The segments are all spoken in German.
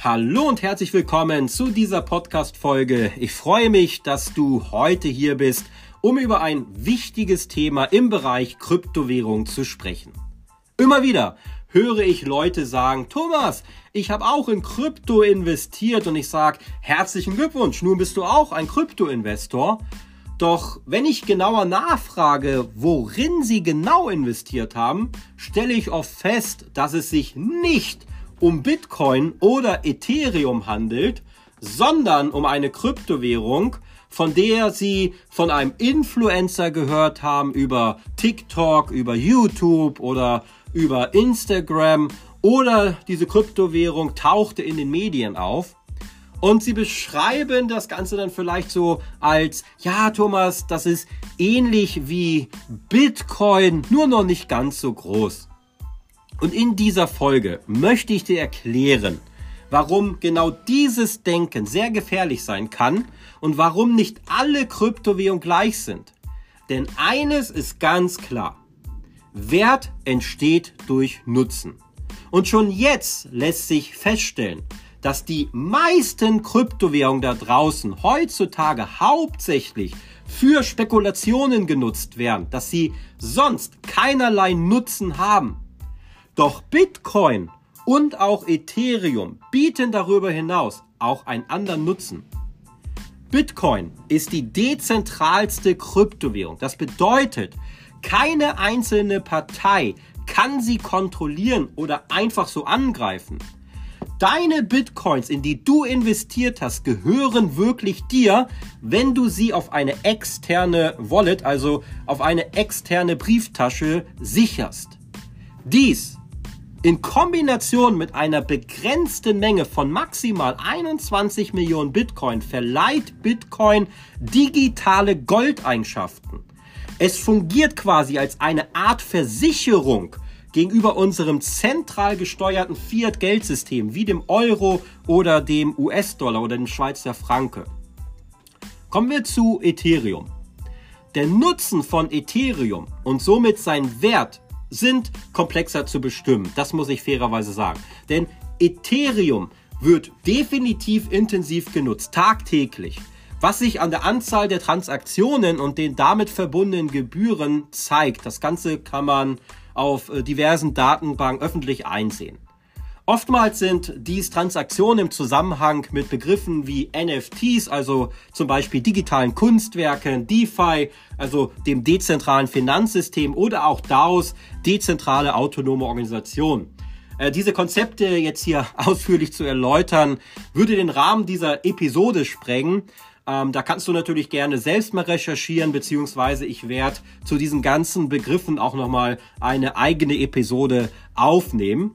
Hallo und herzlich willkommen zu dieser Podcast-Folge. Ich freue mich, dass du heute hier bist, um über ein wichtiges Thema im Bereich Kryptowährung zu sprechen. Immer wieder höre ich Leute sagen, Thomas, ich habe auch in Krypto investiert und ich sage, herzlichen Glückwunsch, nun bist du auch ein Krypto-Investor. Doch wenn ich genauer nachfrage, worin sie genau investiert haben, stelle ich oft fest, dass es sich nicht um Bitcoin oder Ethereum handelt, sondern um eine Kryptowährung, von der sie von einem Influencer gehört haben über TikTok, über YouTube oder über Instagram oder diese Kryptowährung tauchte in den Medien auf. Und sie beschreiben das Ganze dann vielleicht so als, ja Thomas, das ist ähnlich wie Bitcoin, nur noch nicht ganz so groß. Und in dieser Folge möchte ich dir erklären, warum genau dieses Denken sehr gefährlich sein kann und warum nicht alle Kryptowährungen gleich sind. Denn eines ist ganz klar. Wert entsteht durch Nutzen. Und schon jetzt lässt sich feststellen, dass die meisten Kryptowährungen da draußen heutzutage hauptsächlich für Spekulationen genutzt werden, dass sie sonst keinerlei Nutzen haben. Doch Bitcoin und auch Ethereum bieten darüber hinaus auch einen anderen Nutzen. Bitcoin ist die dezentralste Kryptowährung. Das bedeutet, keine einzelne Partei kann sie kontrollieren oder einfach so angreifen. Deine Bitcoins, in die du investiert hast, gehören wirklich dir, wenn du sie auf eine externe Wallet, also auf eine externe Brieftasche sicherst. Dies in Kombination mit einer begrenzten Menge von maximal 21 Millionen Bitcoin verleiht Bitcoin digitale Goldeigenschaften. Es fungiert quasi als eine Art Versicherung gegenüber unserem zentral gesteuerten Fiat-Geldsystem wie dem Euro oder dem US-Dollar oder dem Schweizer Franke. Kommen wir zu Ethereum. Der Nutzen von Ethereum und somit sein Wert sind komplexer zu bestimmen. Das muss ich fairerweise sagen. Denn Ethereum wird definitiv intensiv genutzt, tagtäglich. Was sich an der Anzahl der Transaktionen und den damit verbundenen Gebühren zeigt, das Ganze kann man auf äh, diversen Datenbanken öffentlich einsehen. Oftmals sind dies Transaktionen im Zusammenhang mit Begriffen wie NFTs, also zum Beispiel digitalen Kunstwerken, DeFi, also dem dezentralen Finanzsystem oder auch DAOs, dezentrale autonome Organisationen. Äh, diese Konzepte jetzt hier ausführlich zu erläutern, würde den Rahmen dieser Episode sprengen. Ähm, da kannst du natürlich gerne selbst mal recherchieren, beziehungsweise ich werde zu diesen ganzen Begriffen auch nochmal eine eigene Episode aufnehmen.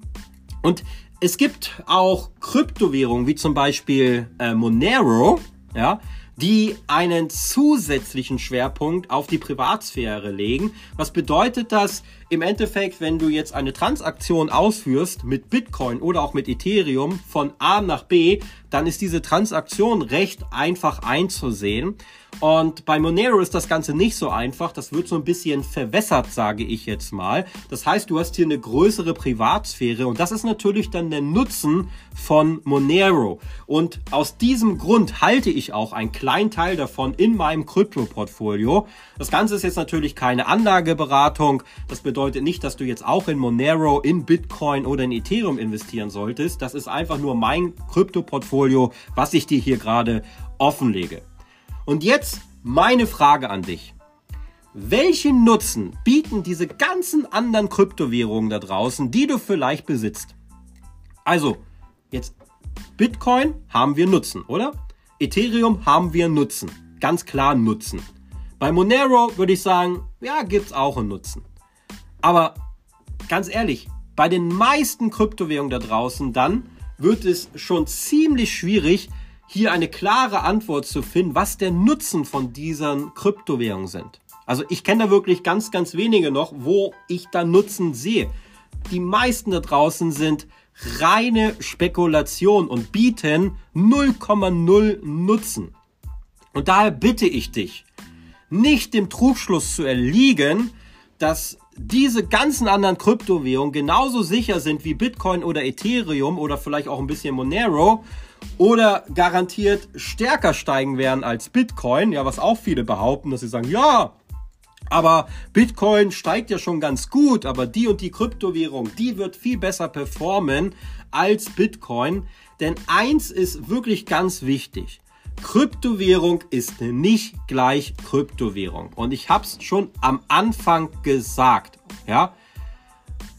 Und es gibt auch Kryptowährungen wie zum Beispiel äh, Monero, ja, die einen zusätzlichen Schwerpunkt auf die Privatsphäre legen. Was bedeutet das im Endeffekt, wenn du jetzt eine Transaktion ausführst mit Bitcoin oder auch mit Ethereum von A nach B, dann ist diese Transaktion recht einfach einzusehen. Und bei Monero ist das Ganze nicht so einfach. Das wird so ein bisschen verwässert, sage ich jetzt mal. Das heißt, du hast hier eine größere Privatsphäre und das ist natürlich dann der Nutzen von Monero. Und aus diesem Grund halte ich auch einen kleinen Teil davon in meinem Krypto-Portfolio. Das Ganze ist jetzt natürlich keine Anlageberatung. Das bedeutet nicht, dass du jetzt auch in Monero, in Bitcoin oder in Ethereum investieren solltest. Das ist einfach nur mein Krypto-Portfolio, was ich dir hier gerade offenlege. Und jetzt meine Frage an dich. Welchen Nutzen bieten diese ganzen anderen Kryptowährungen da draußen, die du vielleicht besitzt? Also, jetzt Bitcoin haben wir Nutzen, oder? Ethereum haben wir Nutzen. Ganz klar Nutzen. Bei Monero würde ich sagen, ja, gibt's auch einen Nutzen. Aber ganz ehrlich, bei den meisten Kryptowährungen da draußen dann wird es schon ziemlich schwierig, hier eine klare Antwort zu finden, was der Nutzen von diesen Kryptowährungen sind. Also ich kenne da wirklich ganz, ganz wenige noch, wo ich da Nutzen sehe. Die meisten da draußen sind reine Spekulation und bieten 0,0 Nutzen. Und daher bitte ich dich, nicht dem Trugschluss zu erliegen, dass diese ganzen anderen Kryptowährungen genauso sicher sind wie Bitcoin oder Ethereum oder vielleicht auch ein bisschen Monero oder garantiert stärker steigen werden als Bitcoin, ja, was auch viele behaupten, dass sie sagen, ja, aber Bitcoin steigt ja schon ganz gut, aber die und die Kryptowährung, die wird viel besser performen als Bitcoin. Denn eins ist wirklich ganz wichtig. Kryptowährung ist nicht gleich Kryptowährung. Und ich habe es schon am Anfang gesagt. Ja?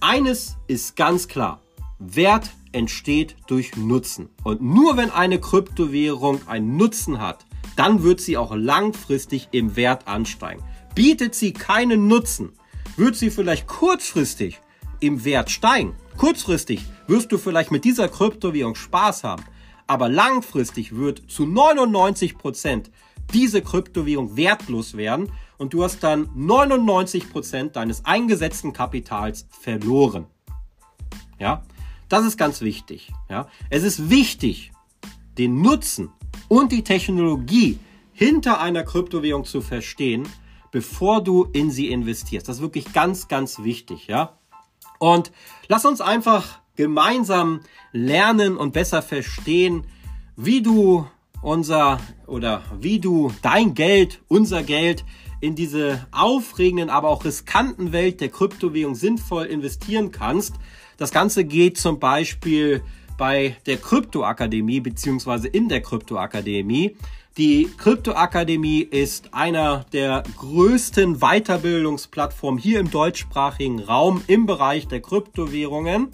Eines ist ganz klar. Wert entsteht durch Nutzen. Und nur wenn eine Kryptowährung einen Nutzen hat, dann wird sie auch langfristig im Wert ansteigen. Bietet sie keinen Nutzen, wird sie vielleicht kurzfristig im Wert steigen. Kurzfristig wirst du vielleicht mit dieser Kryptowährung Spaß haben, aber langfristig wird zu 99 Prozent diese Kryptowährung wertlos werden und du hast dann 99 Prozent deines eingesetzten Kapitals verloren. Ja, das ist ganz wichtig. Ja, es ist wichtig, den Nutzen und die Technologie hinter einer Kryptowährung zu verstehen, bevor du in sie investierst. Das ist wirklich ganz, ganz wichtig. Ja, und lass uns einfach gemeinsam lernen und besser verstehen, wie du unser oder wie du dein Geld, unser Geld in diese aufregenden, aber auch riskanten Welt der Kryptowährung sinnvoll investieren kannst. Das Ganze geht zum Beispiel bei der Kryptoakademie beziehungsweise in der Kryptoakademie. Die Kryptoakademie ist einer der größten Weiterbildungsplattformen hier im deutschsprachigen Raum im Bereich der Kryptowährungen.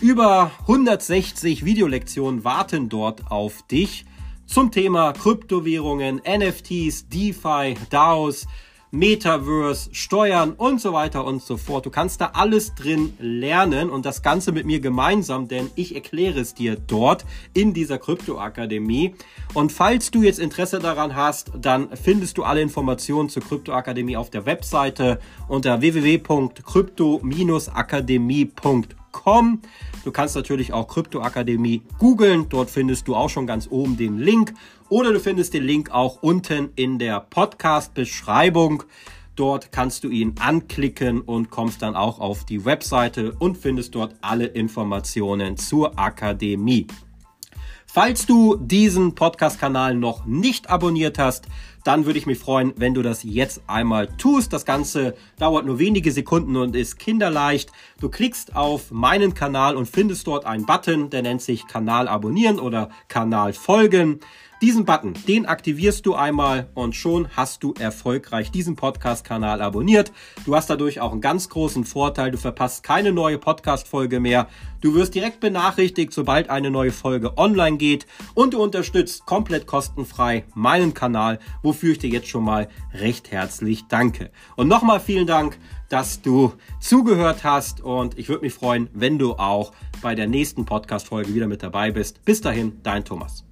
Über 160 Videolektionen warten dort auf dich zum Thema Kryptowährungen, NFTs, DeFi, DAOs, Metaverse, Steuern und so weiter und so fort. Du kannst da alles drin lernen und das Ganze mit mir gemeinsam, denn ich erkläre es dir dort in dieser Kryptoakademie. Und falls du jetzt Interesse daran hast, dann findest du alle Informationen zur Kryptoakademie auf der Webseite unter www.krypto-akademie.com. Du kannst natürlich auch Kryptoakademie googeln. Dort findest du auch schon ganz oben den Link. Oder du findest den Link auch unten in der Podcast-Beschreibung. Dort kannst du ihn anklicken und kommst dann auch auf die Webseite und findest dort alle Informationen zur Akademie. Falls du diesen Podcast-Kanal noch nicht abonniert hast, dann würde ich mich freuen, wenn du das jetzt einmal tust. Das Ganze dauert nur wenige Sekunden und ist kinderleicht. Du klickst auf meinen Kanal und findest dort einen Button, der nennt sich Kanal abonnieren oder Kanal folgen. Diesen Button, den aktivierst du einmal und schon hast du erfolgreich diesen Podcast-Kanal abonniert. Du hast dadurch auch einen ganz großen Vorteil. Du verpasst keine neue Podcast-Folge mehr. Du wirst direkt benachrichtigt, sobald eine neue Folge online geht und du unterstützt komplett kostenfrei meinen Kanal, wofür ich dir jetzt schon mal recht herzlich danke. Und nochmal vielen Dank, dass du zugehört hast und ich würde mich freuen, wenn du auch bei der nächsten Podcast-Folge wieder mit dabei bist. Bis dahin, dein Thomas.